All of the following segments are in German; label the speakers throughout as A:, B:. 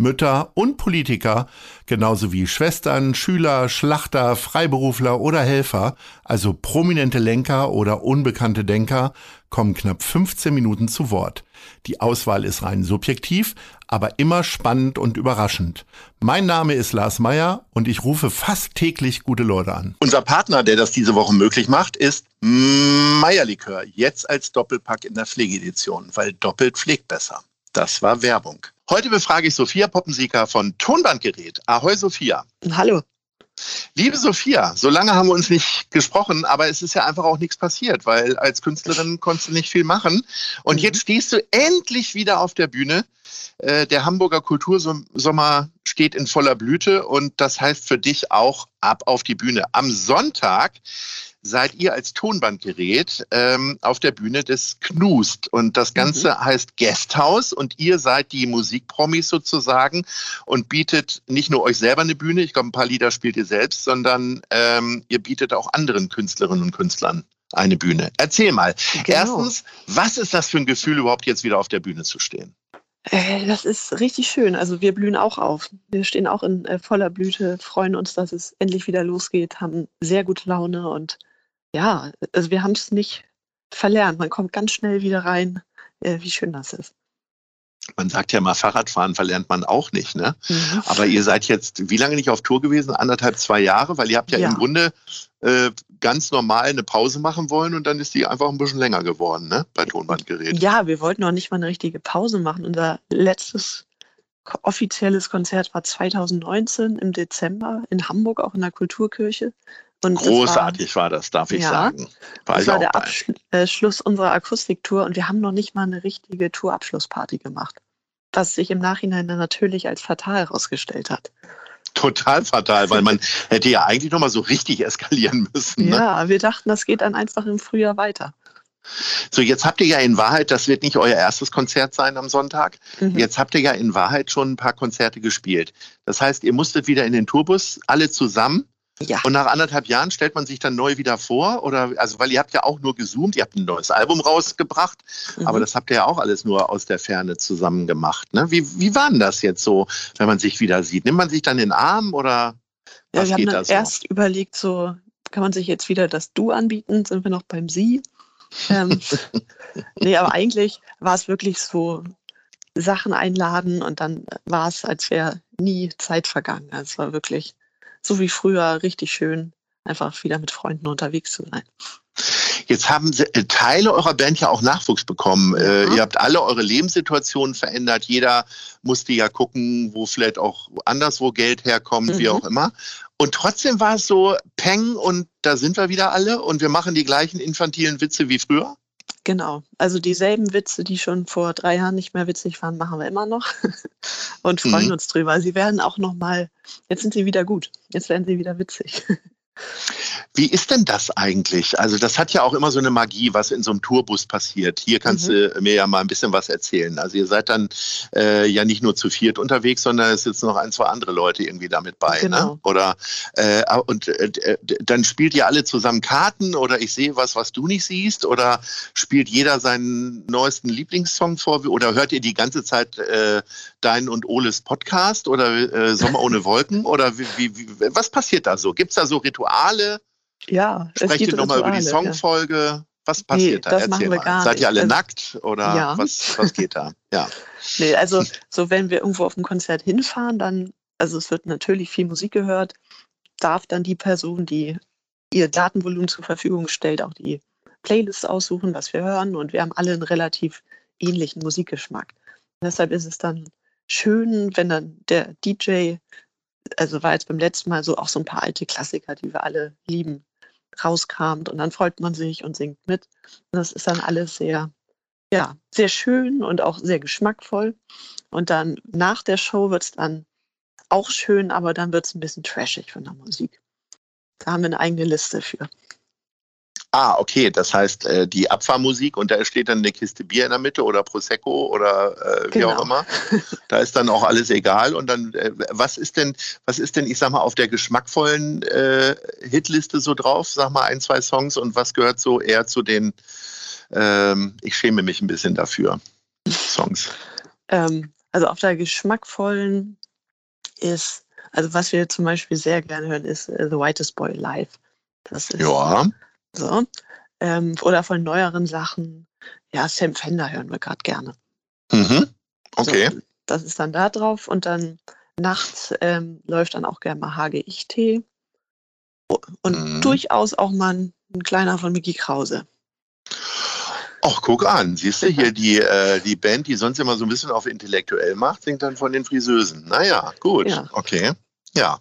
A: Mütter und Politiker, genauso wie Schwestern, Schüler, Schlachter, Freiberufler oder Helfer, also prominente Lenker oder unbekannte Denker, kommen knapp 15 Minuten zu Wort. Die Auswahl ist rein subjektiv, aber immer spannend und überraschend. Mein Name ist Lars Meyer und ich rufe fast täglich gute Leute an.
B: Unser Partner, der das diese Woche möglich macht, ist Meierlikör. Jetzt als Doppelpack in der Pflegedition, weil doppelt pflegt besser. Das war Werbung. Heute befrage ich Sophia Poppensieger von Tonbandgerät. Ahoi Sophia.
C: Hallo.
B: Liebe Sophia, so lange haben wir uns nicht gesprochen, aber es ist ja einfach auch nichts passiert, weil als Künstlerin konntest du nicht viel machen. Und mhm. jetzt stehst du endlich wieder auf der Bühne. Äh, der Hamburger Kultursommer steht in voller Blüte und das heißt für dich auch ab auf die Bühne. Am Sonntag seid ihr als Tonbandgerät ähm, auf der Bühne des Knust. Und das Ganze mhm. heißt Guesthouse und ihr seid die Musikpromis sozusagen und bietet nicht nur euch selber eine Bühne, ich glaube, ein paar Lieder spielt ihr selbst, sondern ähm, ihr bietet auch anderen Künstlerinnen und Künstlern eine Bühne. Erzähl mal. Genau. Erstens, was ist das für ein Gefühl, überhaupt jetzt wieder auf der Bühne zu stehen?
C: Äh, das ist richtig schön. Also wir blühen auch auf. Wir stehen auch in äh, voller Blüte, freuen uns, dass es endlich wieder losgeht, haben sehr gute Laune und ja, also wir haben es nicht verlernt. Man kommt ganz schnell wieder rein, äh, wie schön das ist.
B: Man sagt ja mal, Fahrradfahren verlernt man auch nicht, ne? Mhm. Aber ihr seid jetzt wie lange nicht auf Tour gewesen? Anderthalb, zwei Jahre, weil ihr habt ja, ja. im Grunde äh, ganz normal eine Pause machen wollen und dann ist die einfach ein bisschen länger geworden, ne? Bei Tonbandgeräten.
C: Ja, wir wollten noch nicht mal eine richtige Pause machen. Unser letztes offizielles Konzert war 2019 im Dezember in Hamburg, auch in der Kulturkirche.
B: Und Großartig war, war, das, darf ich ja, sagen.
C: War das war der Abschluss äh, unserer Akustiktour und wir haben noch nicht mal eine richtige Tourabschlussparty gemacht. Was sich im Nachhinein natürlich als fatal herausgestellt hat.
B: Total fatal, weil man hätte ja eigentlich noch mal so richtig eskalieren müssen.
C: Ne? Ja, wir dachten, das geht dann einfach im Frühjahr weiter.
B: So, jetzt habt ihr ja in Wahrheit, das wird nicht euer erstes Konzert sein am Sonntag. Mhm. Jetzt habt ihr ja in Wahrheit schon ein paar Konzerte gespielt. Das heißt, ihr musstet wieder in den Tourbus, alle zusammen. Ja. Und nach anderthalb Jahren stellt man sich dann neu wieder vor? Oder, also, weil ihr habt ja auch nur gezoomt, ihr habt ein neues Album rausgebracht, mhm. aber das habt ihr ja auch alles nur aus der Ferne zusammen gemacht. Ne? Wie, wie war denn das jetzt so, wenn man sich wieder sieht? Nimmt man sich dann den Arm oder
C: ja, was wir geht haben dann so? erst überlegt, so kann man sich jetzt wieder das Du anbieten? Sind wir noch beim Sie? ähm, nee, aber eigentlich war es wirklich so Sachen einladen und dann war es, als wäre nie Zeit vergangen. Also es war wirklich so wie früher richtig schön, einfach wieder mit Freunden unterwegs zu sein.
B: Jetzt haben äh, Teile eurer Band ja auch Nachwuchs bekommen. Ja. Äh, ihr habt alle eure Lebenssituationen verändert. Jeder musste ja gucken, wo vielleicht auch anderswo Geld herkommt, mhm. wie auch immer. Und trotzdem war es so Peng und da sind wir wieder alle und wir machen die gleichen infantilen Witze wie früher.
C: Genau. Also dieselben Witze, die schon vor drei Jahren nicht mehr witzig waren, machen wir immer noch und freuen mhm. uns drüber. Sie werden auch noch mal, jetzt sind sie wieder gut. Jetzt werden sie wieder witzig.
B: Wie ist denn das eigentlich? Also das hat ja auch immer so eine Magie, was in so einem Tourbus passiert. Hier kannst mhm. du mir ja mal ein bisschen was erzählen. Also ihr seid dann äh, ja nicht nur zu viert unterwegs, sondern es sitzen noch ein, zwei andere Leute irgendwie damit bei. Ne? Genau. Ne? Oder äh, und äh, dann spielt ihr alle zusammen Karten oder ich sehe was, was du nicht siehst oder spielt jeder seinen neuesten Lieblingssong vor oder hört ihr die ganze Zeit äh, dein und Oles Podcast oder äh, Sommer ohne Wolken oder wie, wie, was passiert da so? Gibt es da so Rituale?
C: Ja,
B: es Sprecht ihr nochmal über die Songfolge? Ja. Was passiert
C: nee,
B: da?
C: Erzähl
B: mal. Seid ihr alle also, nackt oder ja. was, was geht da? Ja.
C: Nee, also so wenn wir irgendwo auf ein Konzert hinfahren, dann, also es wird natürlich viel Musik gehört, darf dann die Person, die ihr Datenvolumen zur Verfügung stellt, auch die Playlist aussuchen, was wir hören. Und wir haben alle einen relativ ähnlichen Musikgeschmack. Und deshalb ist es dann schön, wenn dann der DJ, also war jetzt beim letzten Mal so auch so ein paar alte Klassiker, die wir alle lieben, rauskramt und dann freut man sich und singt mit. Und das ist dann alles sehr, ja, sehr schön und auch sehr geschmackvoll. Und dann nach der Show wird es dann auch schön, aber dann wird es ein bisschen trashig von der Musik. Da haben wir eine eigene Liste für.
B: Ah, okay. Das heißt, äh, die Abfahrmusik und da steht dann eine Kiste Bier in der Mitte oder Prosecco oder äh, wie
C: Genau.
B: auch immer. Da ist dann auch alles egal. Und dann, äh, was ist denn, was ist denn, ich sag mal, auf der geschmackvollen äh, Hitliste so drauf? Sag mal ein, zwei Songs und was gehört so eher zu den, ähm, ich schäme mich ein bisschen dafür, Songs.
C: Ähm, also auf der geschmackvollen ist, also was wir zum Beispiel sehr gerne hören, ist äh, The Whitest Boy Live. Das ist
B: Ja.
C: So. Ähm, oder von neueren Sachen. Ja, Sam Fender hören wir gerade gerne.
B: Mhm. Okay.
C: So, das ist dann da drauf und dann nachts ähm, läuft dann auch gerne mal Hage Ich-Tee. O- Und
B: Mhm.
C: durchaus auch mal ein, ein kleiner von Mickey Krause.
B: Ach, guck an. Siehst du hier die, äh, die Band, die sonst immer so ein bisschen auf intellektuell macht, singt dann von den Friseusen. Naja, gut.
C: Ja.
B: Okay. Ja.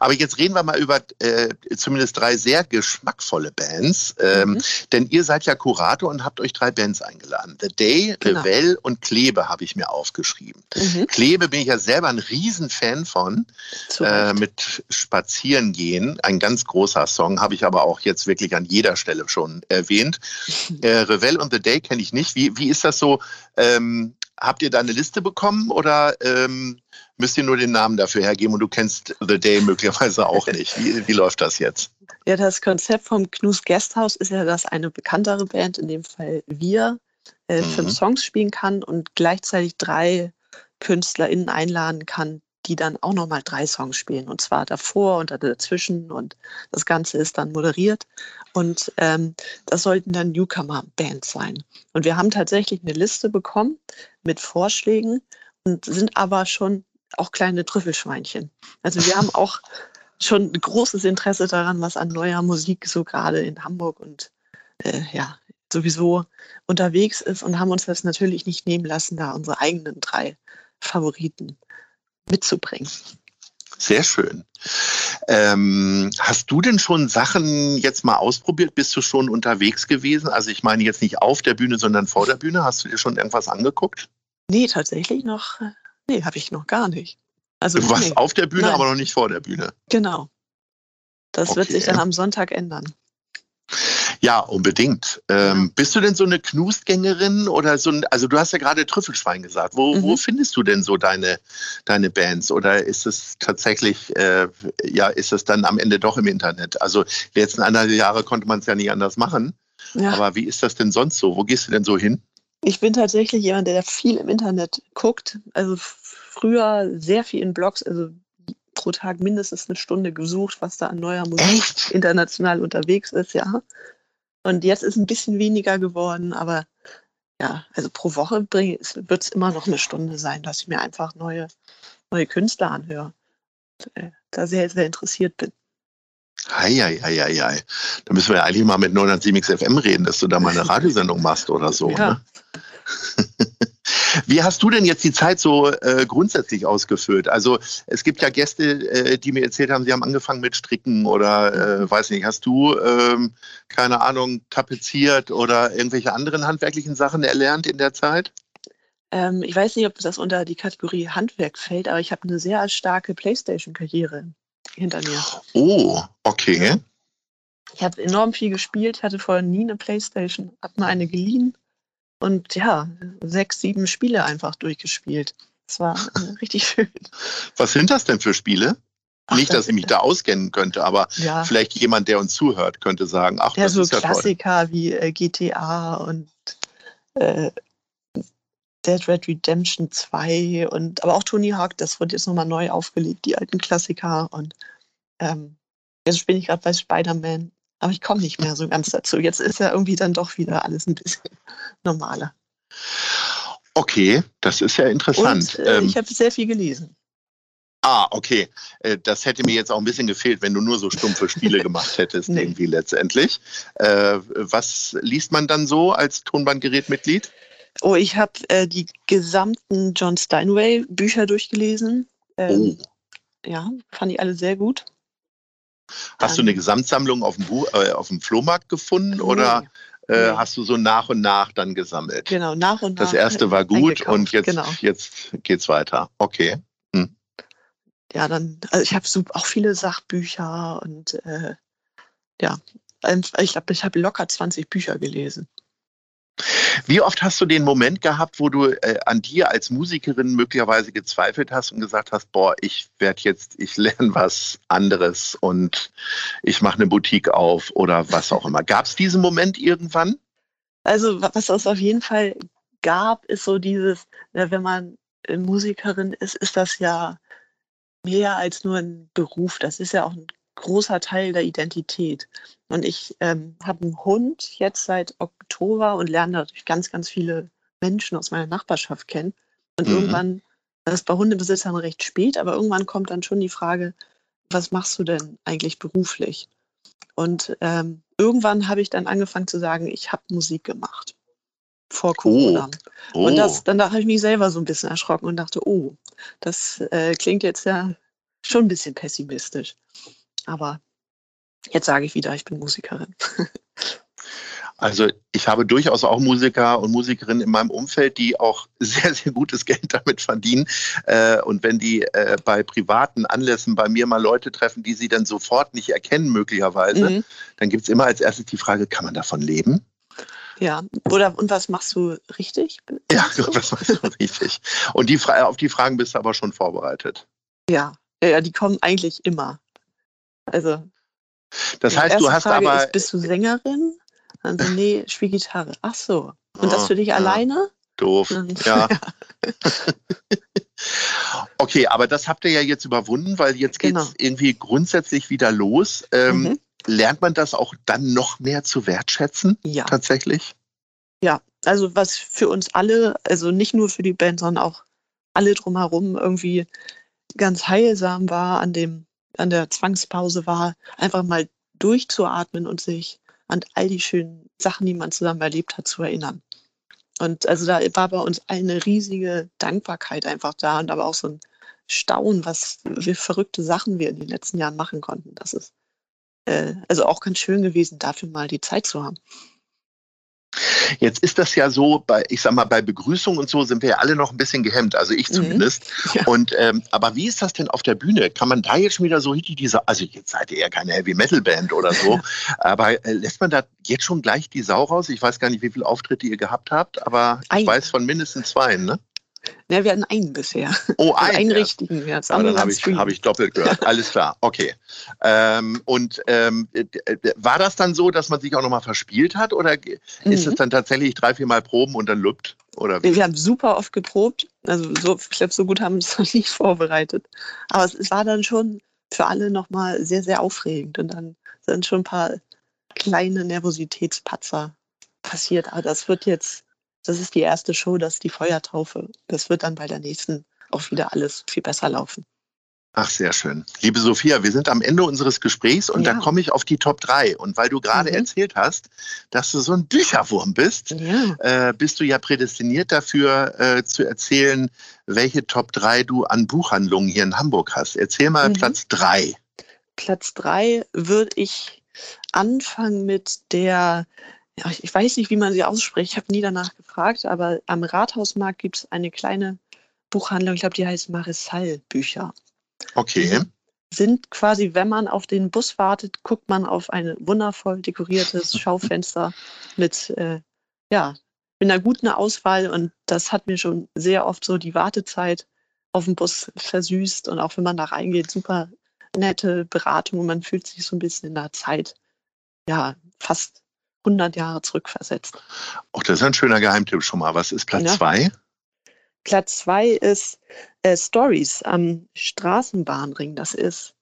B: Aber jetzt reden wir mal über äh, zumindest drei sehr geschmackvolle Bands. Ähm,
C: Mhm.
B: Denn ihr seid ja Kurator und habt euch drei Bands eingeladen. The Day,
C: Genau.
B: Revell und Klebe habe ich mir aufgeschrieben.
C: Mhm.
B: Klebe bin ich ja selber ein Riesenfan von äh, mit Spazierengehen. Ein ganz großer Song, habe ich aber auch jetzt wirklich an jeder Stelle schon erwähnt. Äh, Revell und The Day kenne ich nicht. Wie, wie ist das so? Ähm, habt ihr da eine Liste bekommen oder ähm, müsst ihr nur den Namen dafür hergeben und du kennst The Day möglicherweise auch nicht? Wie, wie läuft das jetzt?
C: Ja, das Konzept vom Knus Guesthouse ist ja, dass eine bekanntere Band, in dem Fall wir, äh,
B: Mhm.
C: fünf Songs spielen kann und gleichzeitig drei KünstlerInnen einladen kann, die dann auch nochmal drei Songs spielen. Und zwar davor und dazwischen und das Ganze ist dann moderiert. Und ähm, das sollten dann Newcomer-Bands sein. Und wir haben tatsächlich eine Liste bekommen mit Vorschlägen und sind aber schon auch kleine Trüffelschweinchen. Also wir haben auch schon großes Interesse daran, was an neuer Musik so gerade in Hamburg und äh, ja, sowieso unterwegs ist und haben uns das natürlich nicht nehmen lassen, da unsere eigenen drei Favoriten mitzubringen.
B: Sehr schön. Ähm, hast du denn schon Sachen jetzt mal ausprobiert? Bist du schon unterwegs gewesen? Also ich meine jetzt nicht auf der Bühne, sondern vor der Bühne. Hast du dir schon irgendwas angeguckt?
C: Nee, tatsächlich noch, nee, habe ich noch gar nicht. Also,
B: Du warst
C: nee,
B: auf der Bühne,
C: Nein.
B: aber noch nicht vor der Bühne.
C: genau. Das wird sich
B: Okay.
C: dann am Sonntag ändern.
B: Ja, unbedingt. Ähm, bist du denn so eine Knustgängerin oder so ein, also du hast ja gerade Trüffelschwein gesagt. Wo,
C: Mhm.
B: wo findest du denn so deine, deine Bands? Oder ist es tatsächlich, äh, ja, ist es dann am Ende doch im Internet? Also die letzten anderthalb Jahre konnte man es ja nicht anders machen.
C: Ja.
B: Aber wie ist das denn sonst so? Wo gehst du denn so hin?
C: Ich bin tatsächlich jemand, der viel im Internet guckt. Also früher sehr viel in Blogs, also pro Tag mindestens eine Stunde gesucht, was da an neuer Musik
B: Echt?
C: international unterwegs ist, ja. Und jetzt ist ein bisschen weniger geworden, aber ja, also pro Woche wird es immer noch eine Stunde sein, dass ich mir einfach neue, neue Künstler anhöre. Und, äh, da sehr, sehr interessiert bin.
B: Heieieiei. Da müssen wir ja eigentlich mal mit 907 FM reden, dass du da mal eine Radiosendung machst oder so.
C: Ja.
B: Ne? Wie hast du denn jetzt die Zeit so äh, grundsätzlich ausgefüllt? Also es gibt ja Gäste, äh, die mir erzählt haben, sie haben angefangen mit Stricken oder äh, weiß nicht, hast du, ähm, keine Ahnung, tapeziert oder irgendwelche anderen handwerklichen Sachen erlernt in der Zeit?
C: Ähm, ich weiß nicht, ob das unter die Kategorie Handwerk fällt, aber ich habe eine sehr starke Playstation-Karriere hinter mir.
B: Oh, okay.
C: Ich habe enorm viel gespielt, hatte vorher nie eine Playstation, habe mal eine geliehen und ja, sechs, sieben Spiele einfach durchgespielt. Das war äh, richtig schön.
B: Was sind das denn für Spiele?
C: Ach,
B: Nicht,
C: das
B: dass ich mich da auskennen könnte, aber
C: Ja,
B: vielleicht jemand, der uns zuhört, könnte sagen, ach,
C: ja
B: das
C: so
B: ist ja toll.
C: Klassiker wie äh, GTA und äh, Dead Red Redemption 2 und aber auch Tony Hawk, das wird jetzt nochmal neu aufgelegt, die alten Klassiker. Und ähm, jetzt bin ich gerade bei Spider-Man, aber ich komme nicht mehr so ganz dazu. Jetzt ist ja irgendwie dann doch wieder alles ein bisschen normaler.
B: Okay, das ist ja interessant.
C: Und äh,
B: ähm,
C: ich habe sehr viel gelesen.
B: ah, okay. Äh, das hätte mir jetzt auch ein bisschen gefehlt, wenn du nur so stumpfe Spiele gemacht hättest,
C: Nee.
B: irgendwie letztendlich. Äh, was liest man dann so als Tonbandgerätmitglied?
C: Oh, ich habe äh, die gesamten John Steinway Bücher durchgelesen. Ähm,
B: Oh.
C: Ja, fand ich alle sehr gut.
B: Hast du
C: Dann-
B: eine Gesamtsammlung auf dem, Buch, äh, auf dem Flohmarkt gefunden oder
C: Nee,
B: äh,
C: nee.
B: hast du so nach und nach dann gesammelt?
C: Genau, nach und nach.
B: Das erste war gut und jetzt,
C: Genau.
B: jetzt geht's weiter. Okay.
C: Ja, dann, also ich habe so auch viele Sachbücher und äh, ja, ähm, ich glaube, ich habe locker 20 Bücher gelesen.
B: Wie oft hast du den Moment gehabt, wo du äh, an dir als Musikerin möglicherweise gezweifelt hast und gesagt hast, boah, ich werde jetzt, ich lerne was anderes und ich mache eine Boutique auf oder was auch immer. Gab es diesen Moment irgendwann?
C: Also was es auf jeden Fall gab, ist so dieses, wenn man Musikerin ist, ist das ja mehr als nur ein Beruf. Das ist ja auch ein großer Teil der Identität. Und ich ähm, habe einen Hund jetzt seit Oktober und lerne natürlich ganz, ganz viele Menschen aus meiner Nachbarschaft kennen. Und mhm. irgendwann, das ist bei Hundebesitzern recht spät, aber irgendwann kommt dann schon die Frage, was machst du denn eigentlich beruflich? Und ähm, irgendwann habe ich dann angefangen zu sagen, ich habe Musik gemacht vor Corona. Oh. Oh. Und das, dann habe ich mich selber so ein bisschen erschrocken und dachte, oh, das äh, klingt jetzt ja schon ein bisschen pessimistisch. Aber jetzt sage ich wieder, ich bin Musikerin.
B: Also ich habe durchaus auch Musiker und Musikerinnen in meinem Umfeld, die auch sehr, sehr gutes Geld damit verdienen. Äh, und wenn die äh, bei privaten Anlässen bei mir mal Leute treffen, die sie dann sofort nicht erkennen möglicherweise, mhm. dann gibt es immer als erstes die Frage, kann man davon leben?
C: Ja, oder und was machst du richtig?
B: Ja, was machst du richtig? Und die, auf die Fragen bist du aber schon vorbereitet.
C: Ja, ja, die kommen eigentlich immer. Also.
B: Das heißt, du hast
C: Frage
B: aber.
C: Ist, bist du Sängerin? Also, nee, spiel Gitarre. Ach so. Und das für dich ja. alleine?
B: Doof. ja. okay, aber das habt ihr ja jetzt überwunden, weil jetzt geht es genau. irgendwie grundsätzlich wieder los. Ähm, mhm. Lernt man das auch dann noch mehr zu wertschätzen?
C: Ja.
B: Tatsächlich?
C: Ja, also was für uns alle, also nicht nur für die Band, sondern auch alle drumherum irgendwie ganz heilsam war an dem an der Zwangspause war, einfach mal durchzuatmen und sich an all die schönen Sachen, die man zusammen erlebt hat, zu erinnern. Und also da war bei uns eine riesige Dankbarkeit einfach da und aber auch so ein Staunen, was für verrückte Sachen wir in den letzten Jahren machen konnten. Das ist äh, also auch ganz schön gewesen, dafür mal die Zeit zu haben.
B: Jetzt ist das ja so, bei, ich sag mal, bei Begrüßung und so sind wir ja alle noch ein bisschen gehemmt, also ich mhm. zumindest. Mhm. Ja. Und ähm, aber wie ist das denn auf der Bühne? Kann man da jetzt schon wieder so richtig diese, also jetzt seid ihr ja keine Heavy Metal Band oder so, aber äh, lässt man da jetzt schon gleich die Sau raus? Ich weiß gar nicht, wie viele Auftritte ihr gehabt habt, aber ich Ein. weiß von mindestens zwei, ne?
C: Ja, wir hatten einen bisher.
B: Oh, einen,
C: einen richtigen. Ja,
B: das dann habe ich, hab ich doppelt gehört. Alles klar, okay. Ähm, und ähm, war das dann so, dass man sich auch nochmal verspielt hat oder mhm. ist es dann tatsächlich drei, vier Mal proben und dann lübt? Oder
C: wie? Wir haben super oft geprobt. Also so, ich glaube, so gut haben wir es noch nicht vorbereitet. Aber es, es war dann schon für alle nochmal sehr, sehr aufregend. Und dann sind schon ein paar kleine Nervositätspatzer passiert. Aber das wird jetzt das ist die erste Show, das ist die Feuertaufe. Das wird dann bei der nächsten auch wieder alles viel besser laufen.
B: Ach, sehr schön. Liebe Sophia, wir sind am Ende unseres Gesprächs und ja. da komme ich auf die Top 3. Und weil du gerade mhm. erzählt hast, dass du so ein Bücherwurm bist, ja. äh, bist du ja prädestiniert dafür äh, zu erzählen, welche Top 3 du an Buchhandlungen hier in Hamburg hast. Erzähl mal mhm. Platz 3.
C: Platz 3 würde ich anfangen mit der ich weiß nicht, wie man sie ausspricht. Ich habe nie danach gefragt, aber am Rathausmarkt gibt es eine kleine Buchhandlung, ich glaube, die heißt Marissal Bücher.
B: Okay.
C: Die sind quasi, wenn man auf den Bus wartet, guckt man auf ein wundervoll dekoriertes Schaufenster mit, äh, ja, mit einer guten Auswahl und das hat mir schon sehr oft so die Wartezeit auf dem Bus versüßt und auch wenn man da reingeht, super nette Beratung und man fühlt sich so ein bisschen in der Zeit, ja, fast 100 Jahre zurückversetzt.
B: Auch das ist ein schöner Geheimtipp schon mal. Was ist Platz 2? Ja.
C: Platz 2 ist äh, Stories am Straßenbahnring. Das ist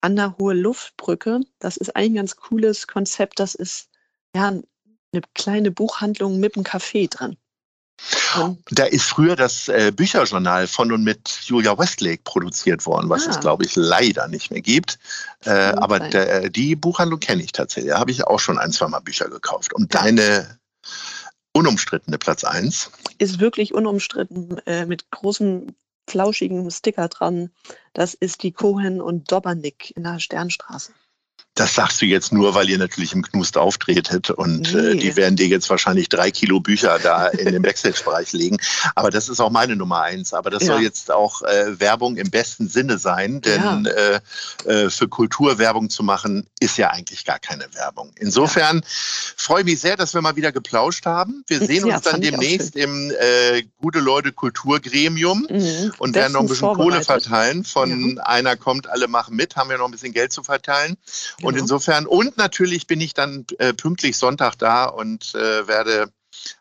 C: an der Hohe Luftbrücke. Das ist ein ganz cooles Konzept. Das ist ja eine kleine Buchhandlung mit einem Café drin.
B: Da ist früher das äh, Bücherjournal von und mit Julia Westlake produziert worden, was ah. es, glaube ich, leider nicht mehr gibt. Äh, aber der, äh, die Buchhandlung kenne ich tatsächlich. Da habe ich auch schon ein, zwei Mal Bücher gekauft. Und ja. deine unumstrittene Platz 1?
C: Ist wirklich unumstritten, äh, mit großem flauschigen Sticker dran. Das ist die Cohen und Dobernick in der Sternstraße.
B: Das sagst du jetzt nur, weil ihr natürlich im Knust auftretet und nee. äh, die werden dir jetzt wahrscheinlich drei Kilo Bücher da in den Backstage-Bereich legen. Aber das ist auch meine Nummer eins. Aber das ja. soll jetzt auch äh, Werbung im besten Sinne sein, denn ja. äh, äh für Kultur Werbung zu machen, ist ja eigentlich gar keine Werbung. Insofern ja. freue ich mich sehr, dass wir mal wieder geplauscht haben. Wir sehen uns dann demnächst im äh, Gute Leute Kulturgremium mhm. und werden noch ein bisschen Kohle verteilen. Von einer kommt, alle machen mit, haben wir noch ein bisschen Geld zu verteilen. Und genau. insofern, und natürlich bin ich dann äh, pünktlich Sonntag da und äh, werde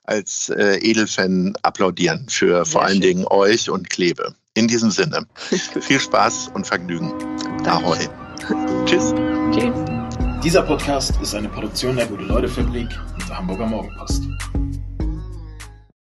B: als äh, Edelfan applaudieren für Sehr vor allen schön. Dingen euch und Klebe. In diesem Sinne, viel Spaß und Vergnügen. Danke. Ahoi. Tschüss.
D: Tschüss. Dieser Podcast ist eine Produktion der Gute-Leute-Fabrik und der Hamburger Morgenpost.